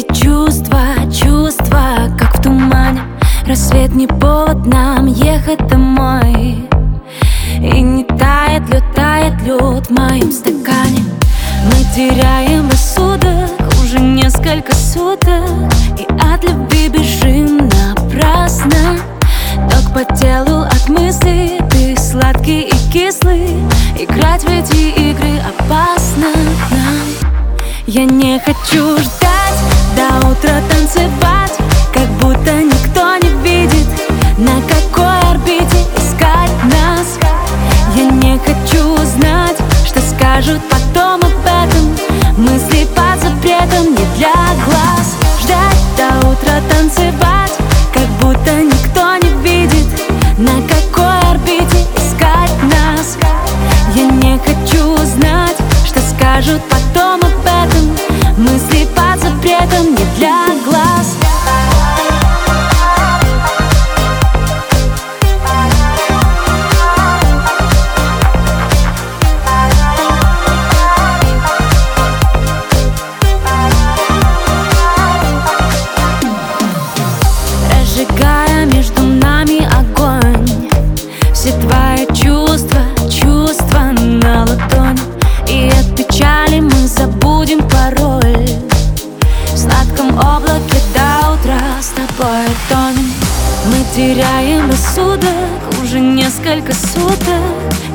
эти чувства, чувства, как в тумане. Рассвет не повод нам ехать домой. И не тает лед, тает лед в моем стакане. Мы теряем рассудок уже несколько суток. И от любви бежим напрасно. Ток по телу от мысли, ты сладкий и кислый. Играть в эти игры опасно нам. Я не хочу ждать. Разжигая между нами огонь. Все твои чувства, чувства на ладони. И от печали мы забудем пароль. В сладком облаке до утра с тобой тонем. Мы теряем рассудок уже несколько суток.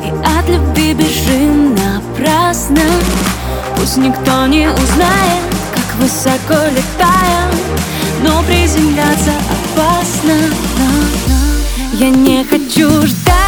И от любви бежим напрасно. Пусть никто не узнает, как высоко летаем приземляться опасно но. Я не хочу ждать